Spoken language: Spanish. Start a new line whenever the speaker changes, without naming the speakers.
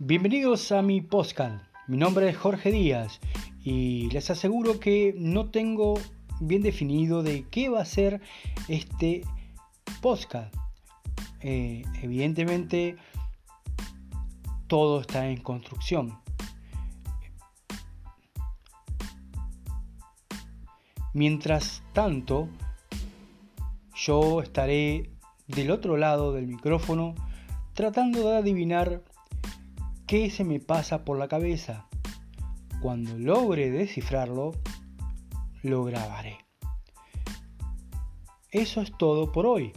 Bienvenidos a mi podcast. Mi nombre es Jorge Díaz y les aseguro que no tengo bien definido de qué va a ser este podcast. Eh, evidentemente todo está en construcción. Mientras tanto, yo estaré del otro lado del micrófono tratando de adivinar qué se me pasa por la cabeza. Cuando logre descifrarlo, lo grabaré. Eso es todo por hoy.